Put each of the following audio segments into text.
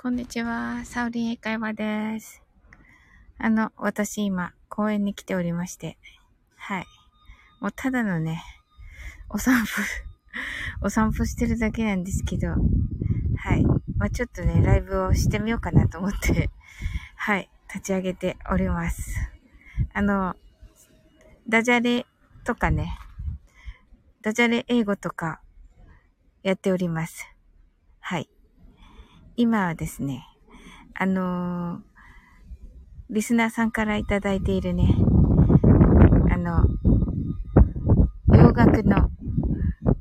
こんにちは。サウリン英会話です。あの、私今、公園に来ておりまして。はい。もうただのね、お散歩 お散歩してるだけなんですけど、はい。まあ、ちょっとね、ライブをしてみようかなと思って はい。立ち上げております。あの、ダジャレとかね、ダジャレ英語とかやっております。はい。今はですね、あのー、リスナーさんからいただいているね、あの、洋楽の、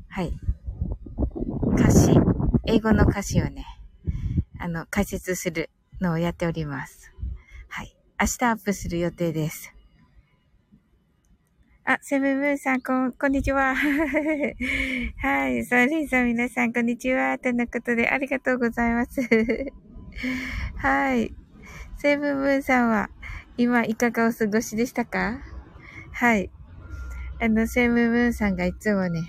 はい、歌詞、英語の歌詞をね、あの、解説するのをやっております。はい。明日アップする予定です。あ、セブンブーさん、こん、こんにちは。はい。ソーリーさん、皆さん、こんにちは。とのことで、ありがとうございます。はい。セブンブーさんは、今、いかがお過ごしでしたか？はい。あの、セブンブーさんがいつもね、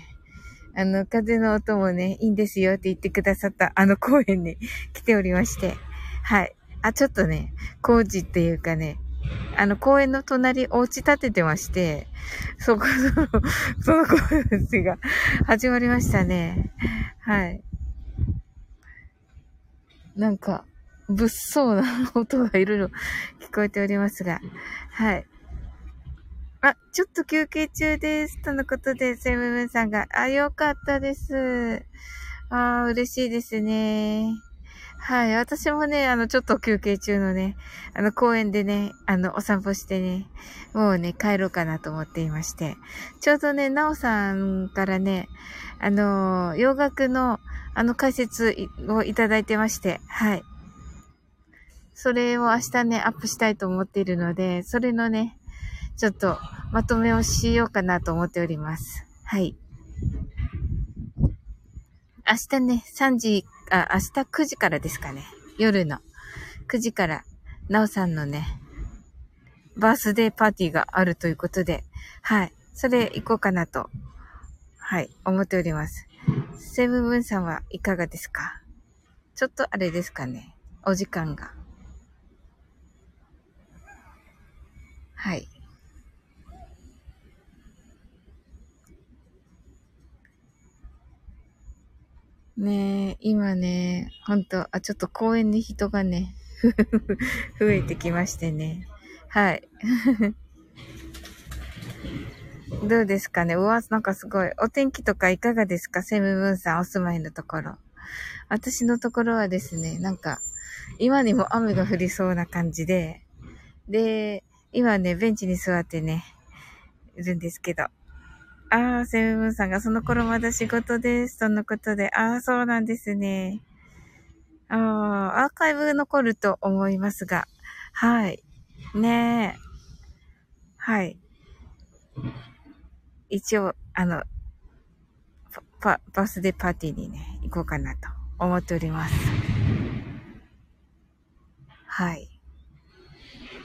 あの、風の音もね、いいんですよって言ってくださったあの公園に来ておりまして。はい。あ、ちょっとね、工事っていうかね、あの、公園の隣、お家建ててまして、そこ、その、その工事が始まりましたね。はい。なんか、物騒な音がいろいろ聞こえておりますが、はい。あ、ちょっと休憩中です。とのことで、セムムンさんが、あ、よかったです。ああ嬉しいですね。はい。私もね、あの、ちょっと休憩中のね、あの、公園でね、あの、お散歩してね、もうね、帰ろうかなと思っていまして。ちょうどね、なおさんからね、あの、洋楽の、あの、解説をいただいてまして、はい。それを明日ね、アップしたいと思っているので、それのね、ちょっと、まとめをしようかなと思っております。はい。明日ね、3時あ、明日9時からですかね。夜の9時から、なおさんのね、バースデーパーティーがあるということで、はい。それ行こうかなと、はい、思っております。セブンブンさんはいかがですか？ちょっとあれですかね。お時間が。はい。ねえ、今ね、ほんと、あ、ちょっと公園に人がね、増えてきましてね。はい。どうですかね？うわ、なんかすごい。お天気とかいかがですか？セムムーンさんお住まいのところ。私のところはですね、なんか、今にも雨が降りそうな感じで、で、今ね、ベンチに座ってね、いるんですけど、ああ、セブンさんがその頃まだ仕事です。とのことで。ああ、そうなんですね。ああ、アーカイブ残ると思いますが。はい。ねえ。はい。一応、あの、パ、バスデーパーティーにね、行こうかなと思っております。はい。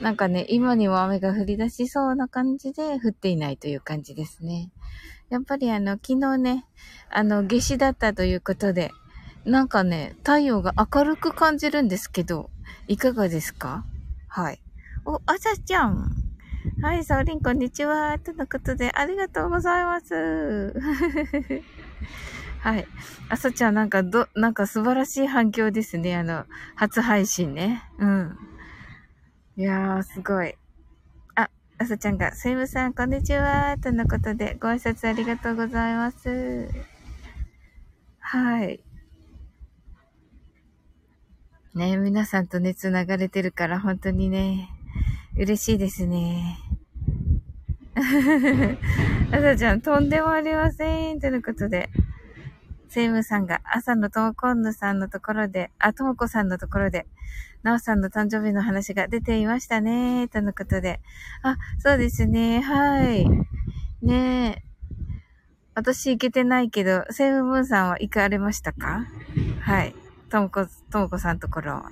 なんかね、今にも雨が降り出しそうな感じで降っていないという感じですね。やっぱりあの、昨日ね、あの、夏至だったということで、なんかね、太陽が明るく感じるんですけど、いかがですか？はい。お、あさちゃん。はい、サオリン、こんにちは。とのことで、ありがとうございます。はい。あさちゃん、なんか、ど、なんか素晴らしい反響ですね。あの、初配信ね。うん。いやー、すごい。あ、あさちゃんが、すいません、こんにちは。とのことで、ご挨拶ありがとうございます。はい。ね皆さんとね、繋がれてるから、本当にね、嬉しいですね。あさちゃん、とんでもありません。とのことで。セイムさんが朝のともこんぬさんのところで、あ、ともこさんのところで、なおさんの誕生日の話が出ていましたね、とのことで。あ、そうですね、はい。ねえ。私行けてないけど、セイムムーンさんは行かれましたか？はい。ともこ、ともこさんところは。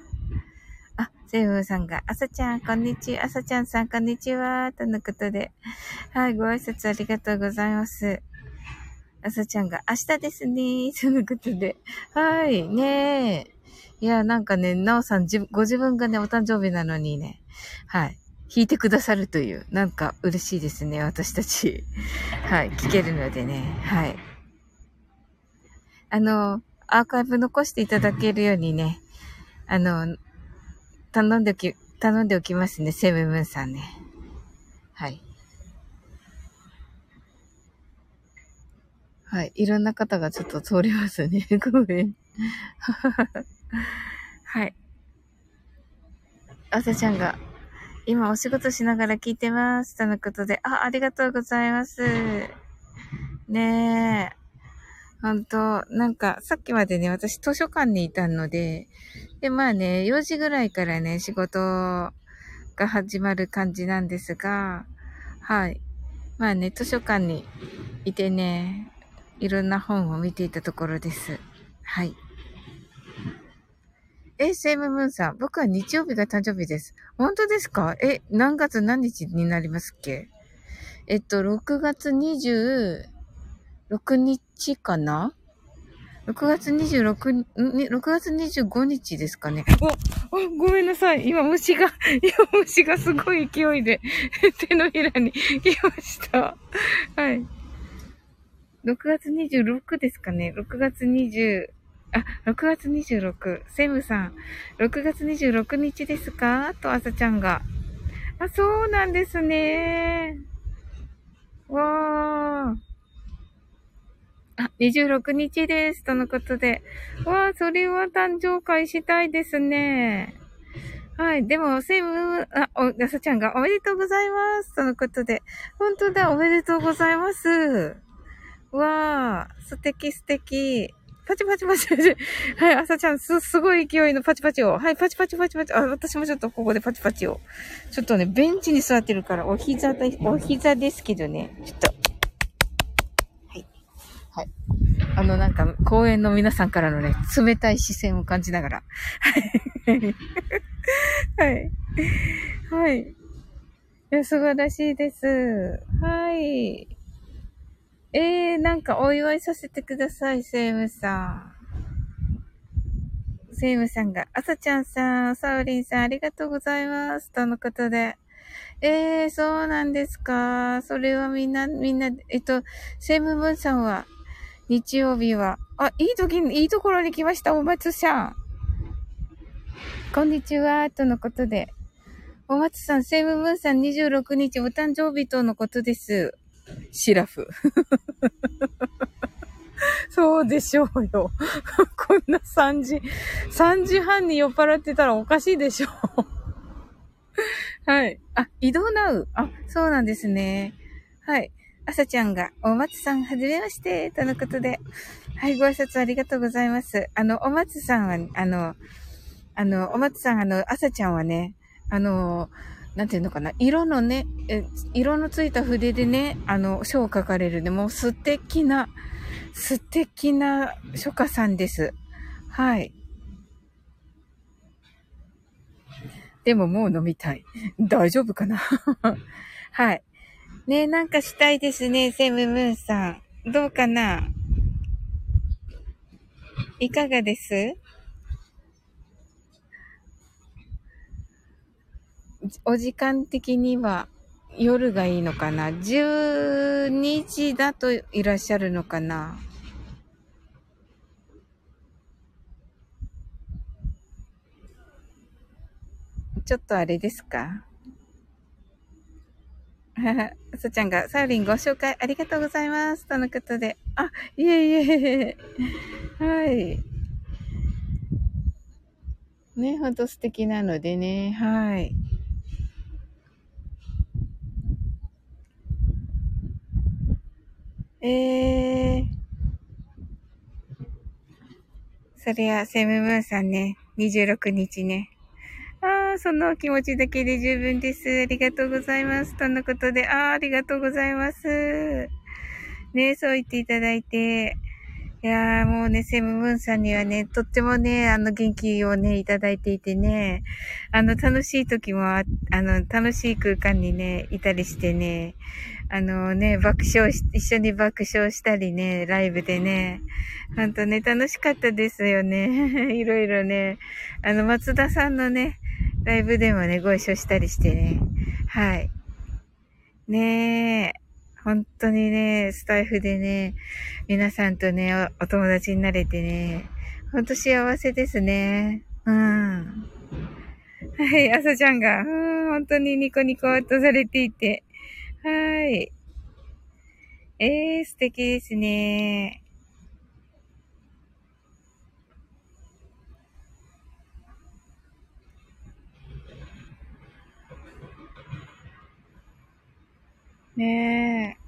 あ、セイムーンさんが、あさちゃん、こんにちは。あさちゃんさん、こんにちは。とのことで。はい、ご挨拶ありがとうございます。あさちゃんが明日ですね。そのことで。はい。ねえ。いや、なんかね、なおさん、ご自分がね、お誕生日なのにね。はい。弾いてくださるという、なんか嬉しいですね、私たち。はい。聞けるのでね。はい。あの、アーカイブ残していただけるようにね、あの、頼んでおき、頼んでおきますね、セブムーンさんね。はい。はい。いろんな方がちょっと通りますね。ごめん。はい。朝ちゃんが、今お仕事しながら聞いてます。とのことで、あ、ありがとうございます。ねえ。ほんと、なんか、さっきまでね、私図書館にいたので、で、まあね、4時ぐらいからね、仕事が始まる感じなんですが、はい。まあね、図書館にいてね、いろんな本を見ていたところです。はい。え、セイムムーンさん、僕は日曜日が誕生日です。本当ですか？え、何月何日になりますっけ？えっと、6月26日かな ?6 月26、ん ?6 月25日ですかね？お、お、ごめんなさい。今虫が、今虫がすごい勢いで 手のひらに 来ました。はい。6月26ですかね？6月20、あ、6月26。セムさん、6月26日ですか？と、あさちゃんが。あ、そうなんですね。わー。あ、26日です。とのことで。わー、それは誕生会したいですね。はい。でも、セム、あ、お、あさちゃんがおめでとうございます。とのことで。本当だ、おめでとうございます。わー、素敵素敵。パチパチパチパチ。はい、朝ちゃん、す、すごい勢いのパチパチを。はい、パチパチパチパチ。あ、私もちょっとここでパチパチを。ちょっとね、ベンチに座ってるから、お膝で、お膝ですけどね。ちょっと。はい。はい。あの、なんか、公園の皆さんからのね、冷たい視線を感じながら。はい。はい。はい。いや、素晴らしいです。はい。えー、なんかお祝いさせてください、セイムさん。セイムさんが、あさちゃんさん、サウリンさん、ありがとうございます。とのことで。えー、そうなんですか。それはみんな、みんな、えっと、セイムブンさんは、日曜日は、あ、いい時に、いいところに来ました、お松さん。こんにちは、とのことで。お松さん、セイムブンさん26日お誕生日とのことです。シラフ。そうでしょうよ。こんな3時、3時半に酔っ払ってたらおかしいでしょう。はい。あ、移動なう。あ、そうなんですね。はい。朝ちゃんが、お松さん、はじめまして、とのことで。はい、ご挨拶ありがとうございます。あの、お松さんは、あの、あの、お松さん、あの、朝ちゃんはね、あの、なんていうのかな、色のね、え色のついた筆でね、あの、書を書かれるね、もう素敵な、素敵な書家さんです。はい。でももう飲みたい。大丈夫かな？はい。ねなんかしたいですね、セムムーンさん。どうかな？いかがです？お時間的には夜がいいのかな ?12 時だといらっしゃるのかな？ちょっとあれですか？そちゃんが、サウリンご紹介ありがとうございます。とのことで。あ、いえいえ。はい。ね、ほんと素敵なのでね。はい。ええー。それは、セムムーンさんね、26日ね。ああ、その気持ちだけで十分です。ありがとうございます。とのことで、ああ、ありがとうございます。ねそう言っていただいて。いやーもうね、セムムーンさんにはね、とってもね、あの元気をね、いただいていてね、あの楽しい時もあ、あの楽しい空間にね、いたりしてね、あのね、爆笑し、一緒に爆笑したりね、ライブでね、ほんとね、楽しかったですよね。いろいろね、あの松田さんのね、ライブでもね、ご一緒したりしてね、はい。ねえ。本当にね、スタイフでね、皆さんとねお、友達になれてね、ほんと幸せですね。うん。はい、朝ちゃんが、うん、本当にニコニコとされていて。はい。えー、素敵ですね。ねえ。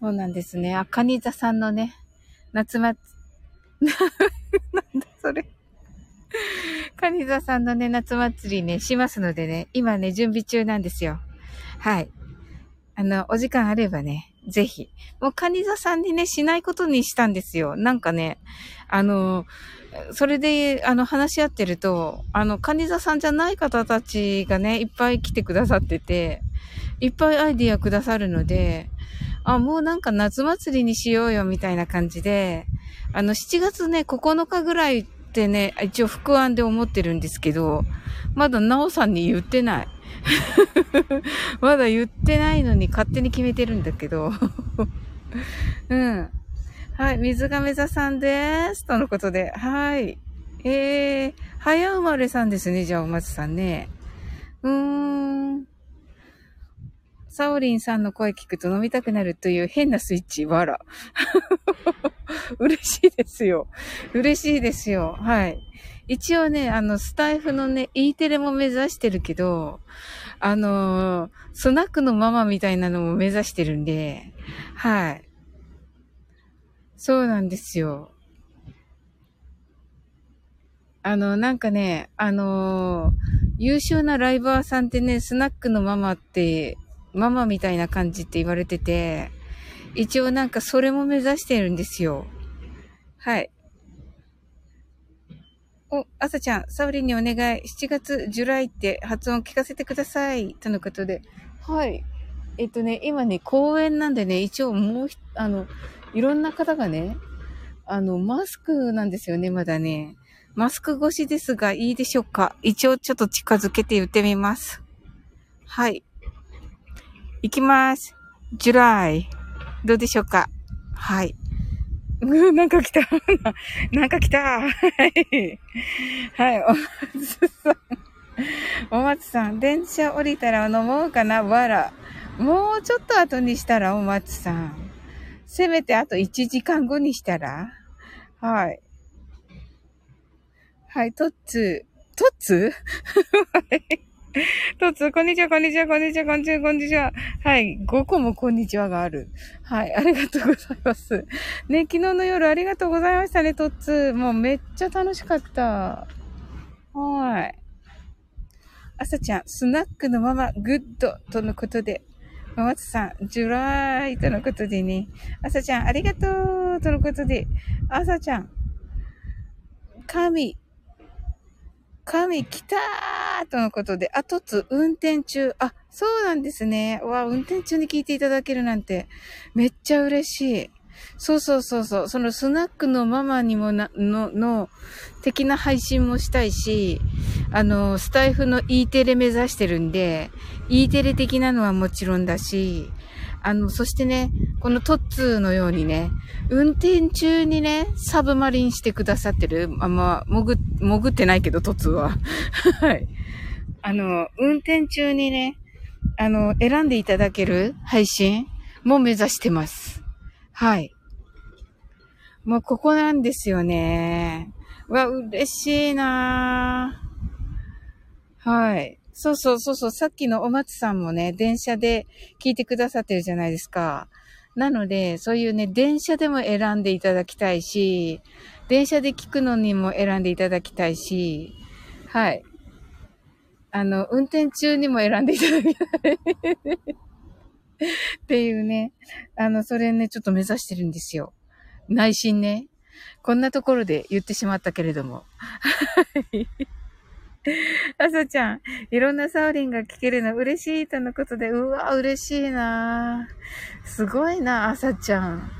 そうなんですね。あ、カニ座さんのね、夏祭、なんだそれ。カニ座さんのね、夏祭りね、しますのでね、今ね、準備中なんですよ。はい。あの、お時間あればね、ぜひ。もうカニ座さんにね、しないことにしたんですよ。なんかね、あの、それで、あの、話し合ってると、あの、カニ座さんじゃない方たちがね、いっぱい来てくださってて、いっぱいアイディアくださるので、あ、もうなんか夏祭りにしようよ、みたいな感じで、あの、7月ね、9日ぐらいってね、一応副案で思ってるんですけど、まだなおさんに言ってない。まだ言ってないのに勝手に決めてるんだけど。うん。はい、水亀座さんです。とのことで。はい。えー、早生まれさんですね、じゃあ、お松さんね。うーん。サオリンさんの声聞くと飲みたくなるという変なスイッチ、わら。嬉しいですよ。嬉しいですよ。はい。一応ね、あの、スタイフのね、E テレも目指してるけど、あのー、スナックのママみたいなのも目指してるんで、はい。そうなんですよ。あの、なんかね、あのー、優秀なライバーさんってね、スナックのママって、ママみたいな感じって言われてて、一応なんかそれも目指してるんですよ。はい。お、朝ちゃん、サウリンにお願い。7月、ジュライって発音聞かせてください。とのことで。はい。えっとね、今ね、公演なんでね、一応もう、あの、いろんな方がね、あの、マスクなんですよね、まだね。マスク越しですが、いいでしょうか？一応ちょっと近づけて言ってみます。はい。いきます。ジュライ。どうでしょうか？はい。う んなんか来た。なんか来た。はい。はい、お松さん。お松さん、電車降りたら飲もうかな、わら。もうちょっと後にしたら、お松さん。せめてあと1時間後にしたらはい。はい、トッツー。トッツー？トツ、こんにちは、こんにちは、こんにちは、こんにちは、こんにちは。はい、5個もこんにちはがある。はい、ありがとうございます。ね、昨日の夜ありがとうございましたね、トツ。もうめっちゃ楽しかった。はい。朝ちゃん、スナックのままグッドとのことで、ママツさん、ジュライとのことでね。朝ちゃん、ありがとうとのことで。朝ちゃん、神、神来たーとのことで。あ、とつ、運転中。あ、そうなんですね。わ、運転中に聞いていただけるなんて、めっちゃ嬉しい。そうそうそうそう。そのスナックのママにもな、の、の、的な配信もしたいし、あの、スタイフの E テレ目指してるんで、E テレ的なのはもちろんだし、あの、そしてね、このトッツーのようにね、運転中にね、サブマリンしてくださってる、あんま、潜、潜ってないけど、トッツーは。はい。あの、運転中にね、あの、選んでいただける配信も目指してます。はい。もうここなんですよね。わ、嬉しいなはい。そうそうそうそう。さっきのお松さんもね、電車で聞いてくださってるじゃないですか。なので、そういうね、電車でも選んでいただきたいし、電車で聞くのにも選んでいただきたいし、はい。あの、運転中にも選んでいただきたい。っていうね。あの、それね、ちょっと目指してるんですよ。内心ね。こんなところで言ってしまったけれども。あさちゃん、いろんなサオリンが聞けるの嬉しいとのことで、うわ、嬉しいなすごいな、あさちゃん。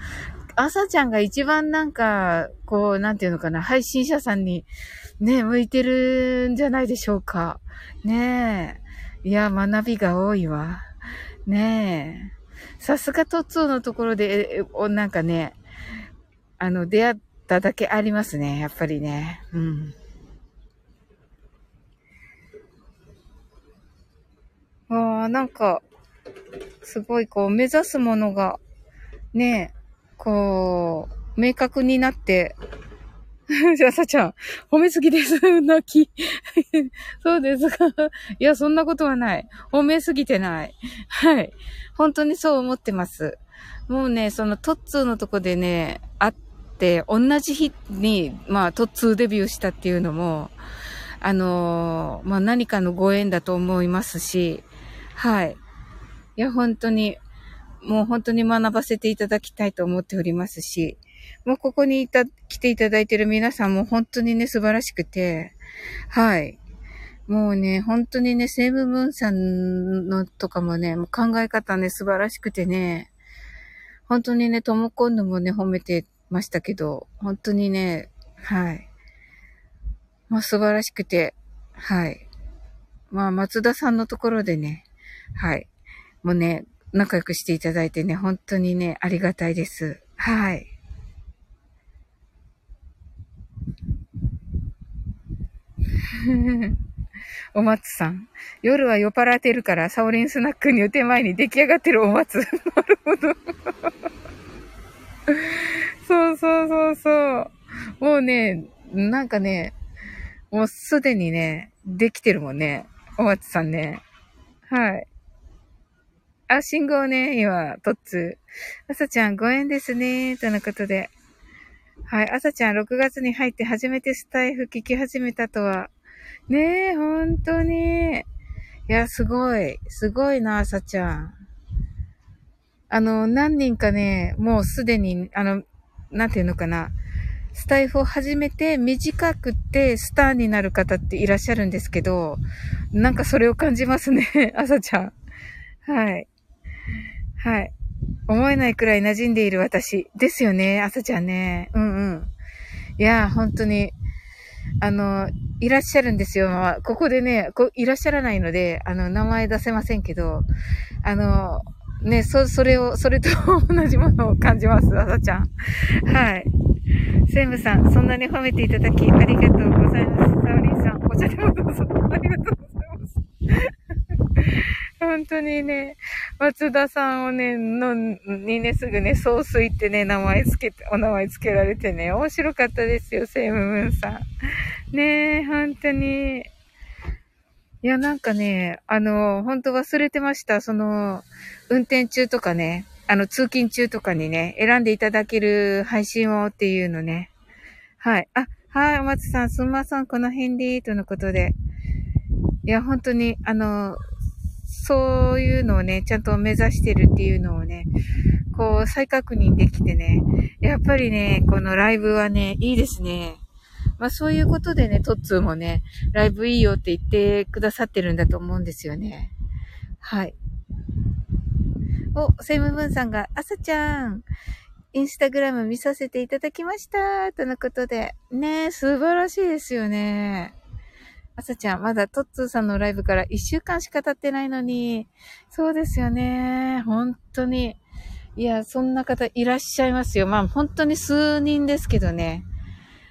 あさちゃんが一番なんか、こう、なんていうのかな、配信者さんにね、向いてるんじゃないでしょうか。ねえ。いや、学びが多いわ。ねえ。さすがトッツーのところで、なんかね、あの、出会っただけありますね。やっぱりね。うん。ああ、なんか、すごいこう、目指すものが、ねえ、こう、明確になって、じゃあ、さちゃん、褒めすぎです。泣き。そうですか。いや、そんなことはない。褒めすぎてない。はい。本当にそう思ってます。もうね、そのトッツーのとこでね、会って、同じ日に、まあ、トッツーデビューしたっていうのも、あのー、まあ、何かのご縁だと思いますし、はい。いや、本当に、もう本当に学ばせていただきたいと思っておりますし、もうここにいた、来ていただいている皆さんも本当にね、素晴らしくて、はい。もうね、本当にね、セーブムーンさんのとかもね、もう考え方ね、素晴らしくてね、本当にね、ともこんぬもね、褒めてましたけど、本当にね、はい。まあ素晴らしくて、はい。まあ松田さんのところでね、はい。もうね、仲良くしていただいてね、本当にね、ありがたいです。はい。お松さん。夜は酔っ払ってるから、サオリンスナックに打て前に出来上がってるお松。なるほど。そうそうそうそう。もうね、なんかね、もうすでにね、できてるもんね。お松さんね。はい。あ、信号ね、今、トッツー。朝ちゃん、ご縁ですね、とのことで。はい、朝ちゃん、6月に入って初めてスタイフ聞き始めたとは。ねえ、本当に。いや、すごい。すごいな、朝ちゃん。あの、何人かね、もうすでに、あの、なんていうのかな。スタイフを始めて短くてスターになる方っていらっしゃるんですけど、なんかそれを感じますね、朝ちゃん。はい。はい。思えないくらい馴染んでいる私。ですよね、朝ちゃんね。うんうん。いや、本当に、あの、いらっしゃるんですよ。まあ、ここでね、こいらっしゃらないので、あの、名前出せませんけど、あの、ね、そ、それを、それと 同じものを感じます、朝ちゃん。はい。セムさん、そんなに褒めていただき、ありがとうございます。サオリンさん、お茶でもどうぞ。ありがとうございます。本当にね、松田さんをね、の、にね、すぐね、総帥ってね、名前つけて、お名前つけられてね、面白かったですよ、セイムムーンさん。ねえ、本当に。いや、なんかね、あの、本当忘れてました。その、運転中とかね、あの、通勤中とかにね、選んでいただける配信をっていうのね。はい。あ、はい、お松さん、すんまさん、この辺で、とのことで。いや、本当に、あの、そういうのをね、ちゃんと目指してるっていうのをね、こう再確認できてね、やっぱりね、このライブはね、いいですね。まあそういうことでね、トッツーもね、ライブいいよって言ってくださってるんだと思うんですよね。はい。お、セイムブンさんが、朝ちゃん、インスタグラム見させていただきました。とのことで。ね素晴らしいですよね。あさちゃん、まだトッツーさんのライブから一週間しか経ってないのに、そうですよね。本当に。いや、そんな方いらっしゃいますよ。まあ、本当に数人ですけどね。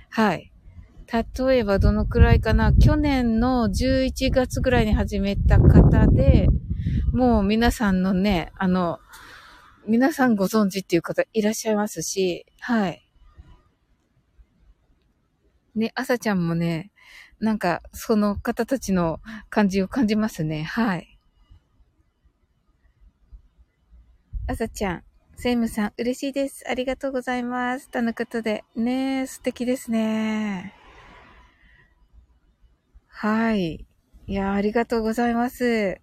はい。例えばどのくらいかな。去年の11月ぐらいに始めた方で、もう皆さんのね、あの、皆さんご存知っていう方いらっしゃいますし、はい。ね、朝ちゃんもね、なんか、その方たちの感じを感じますね。はい。あさちゃん、セイムさん、嬉しいです。ありがとうございます。とのことで。ねえ、素敵ですね。はい。いや、ありがとうございます。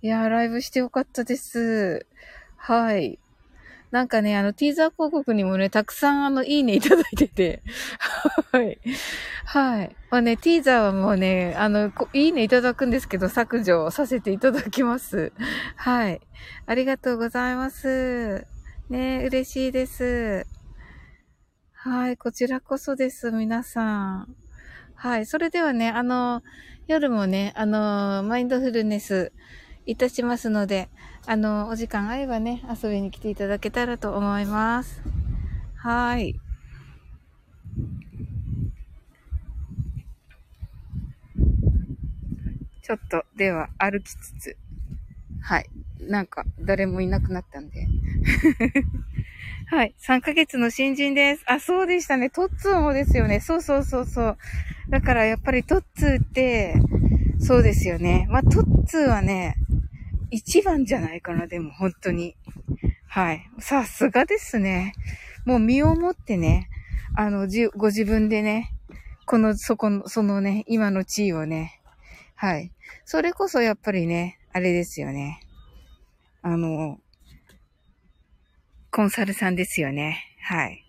いや、ライブしてよかったです。はい。なんかね、あの、ティーザー広告にもね、たくさんあの、いいねいただいてて。はい。はい。まあね、ティーザーはもうね、あの、いいねいただくんですけど、削除させていただきます。はい。ありがとうございます。ね、嬉しいです。はい、こちらこそです、皆さん。はい、それではね、あの、夜もね、あの、マインドフルネスいたしますので、あの、お時間あればね、遊びに来ていただけたらと思います。はい。ちょっと、では、歩きつつ、はい。なんか、誰もいなくなったんで。はい。3ヶ月の新人です。あ、そうでしたね。トッツーもですよね。そうそうそうそう。だからやっぱりトッツーって、そうですよね。まあ、トッツーはね、一番じゃないかな、でも、本当に。はい。さすがですね。もう身をもってね、あの、じ、ご自分でね、この、そこの、そのね、今の地位をね、はい。それこそやっぱりね、あれですよね。あの、コンサルさんですよね。はい。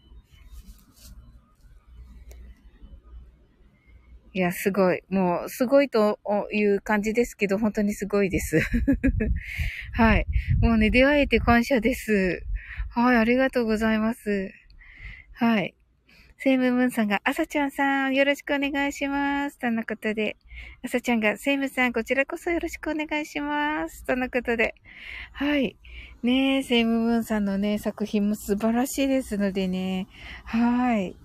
いや、すごい。もう、すごいという感じですけど、本当にすごいです。はい。もうね、出会えて感謝です。はい、ありがとうございます。はい。セイムムーンさんが、あさちゃんさん、よろしくお願いします。とのことで。あさちゃんが、セイムさん、こちらこそよろしくお願いします。とのことで。はい。ねえ、セイムムーンさんのね、作品も素晴らしいですのでね。はい。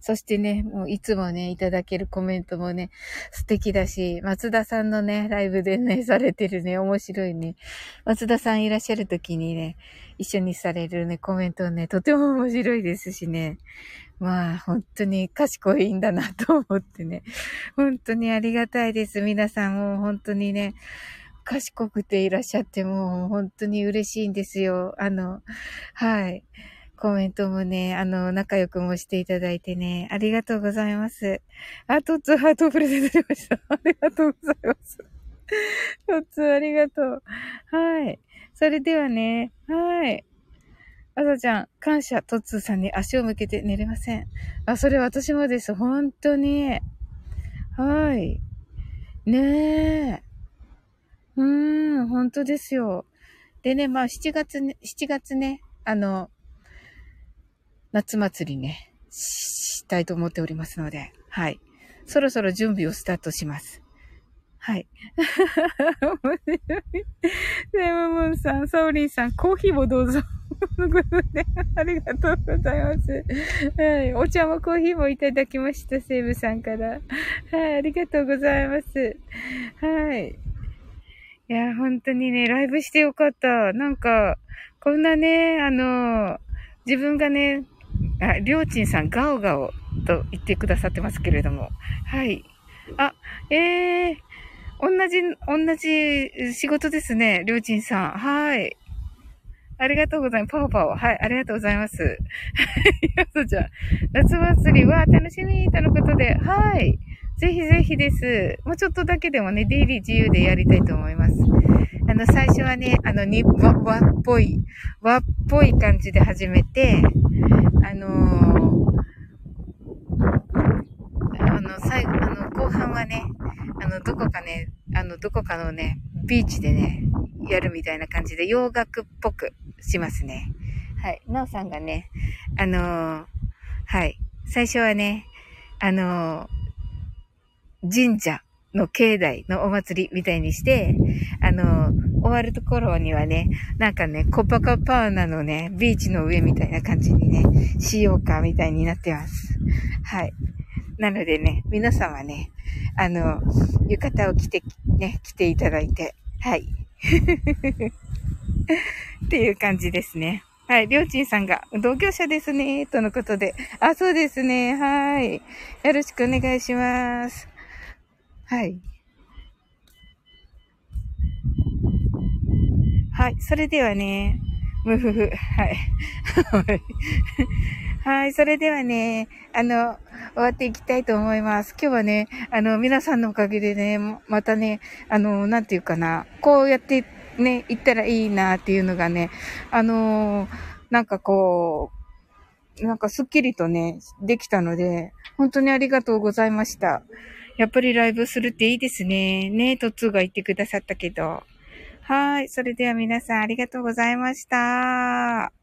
そしてね、もういつもね、いただけるコメントもね、素敵だし、松田さんのね、ライブでね、されてるね、面白いね。松田さんいらっしゃる時にね、一緒にされるね、コメントね、とても面白いですしね。まあ、本当に賢いんだなと思ってね。本当にありがたいです。皆さんもう本当にね、賢くていらっしゃってもう本当に嬉しいんですよ。あの、はい。コメントもね、あの、仲良くもしていただいてね、ありがとうございます。あ、トッツーハートをプレゼントしました。ありがとうございます。トッツーありがとう。はい。それではね、はい。あさちゃん、感謝、トッツーさんに足を向けて寝れません。あ、それ私もです。本当に。はい。ねえ。うーん、本当ですよ。でね、まあ7月ね、7月ね、あの、夏祭りね、したいと思っておりますので、はい。そろそろ準備をスタートします。はい。面白い。セムムンさん、ソーリーさん、コーヒーもどうぞ。ありがとうございます。はい。お茶もコーヒーもいただきました、セーブさんから。はい。ありがとうございます。はい。いや、本当にね、ライブしてよかった。なんか、こんなね、あの、自分がね、あ、りょうちんさん、ガオガオと言ってくださってますけれども。はい。あ、ええー、同じ、同じ仕事ですね、りょうちんさん。はい。ありがとうございます。パオパオ。はい、ありがとうございます。はい、や そちゃん。夏祭りは楽しみとのことで、はい。ぜひぜひです。もうちょっとだけでもね、出入り自由でやりたいと思います。あの、最初はね、あの、に、和、和っぽい、和っぽい感じで始めて、あのー、あの、最後、あの、後半はね、あの、どこかね、あの、どこかのね、ビーチでね、やるみたいな感じで洋楽っぽくしますね。はい。なおさんがね、あのー、はい。最初はね、あのー、神社の境内のお祭りみたいにして、あの、終わるところにはね、なんかね、コパカパーナのね、ビーチの上みたいな感じにね、しようかみたいになってます。はい。なのでね、皆様ね、あの、浴衣を着て、ね、着ていただいて、はい。っていう感じですね。はい。りょうちんさんが、同業者ですね、とのことで。あ、そうですね。はい。よろしくお願いします。はい。はい。それではね、むふふ。はい。はい。それではね、あの、終わっていきたいと思います。今日はね、あの、皆さんのおかげでね、またね、あの、なんていうかな、こうやってね、行ったらいいなっていうのがね、あのなんかこう、なんかすっきりとね、できたので、本当にありがとうございました。やっぱりライブするっていいですね。ねえ、トツーが言ってくださったけど。はい。それでは皆さんありがとうございました。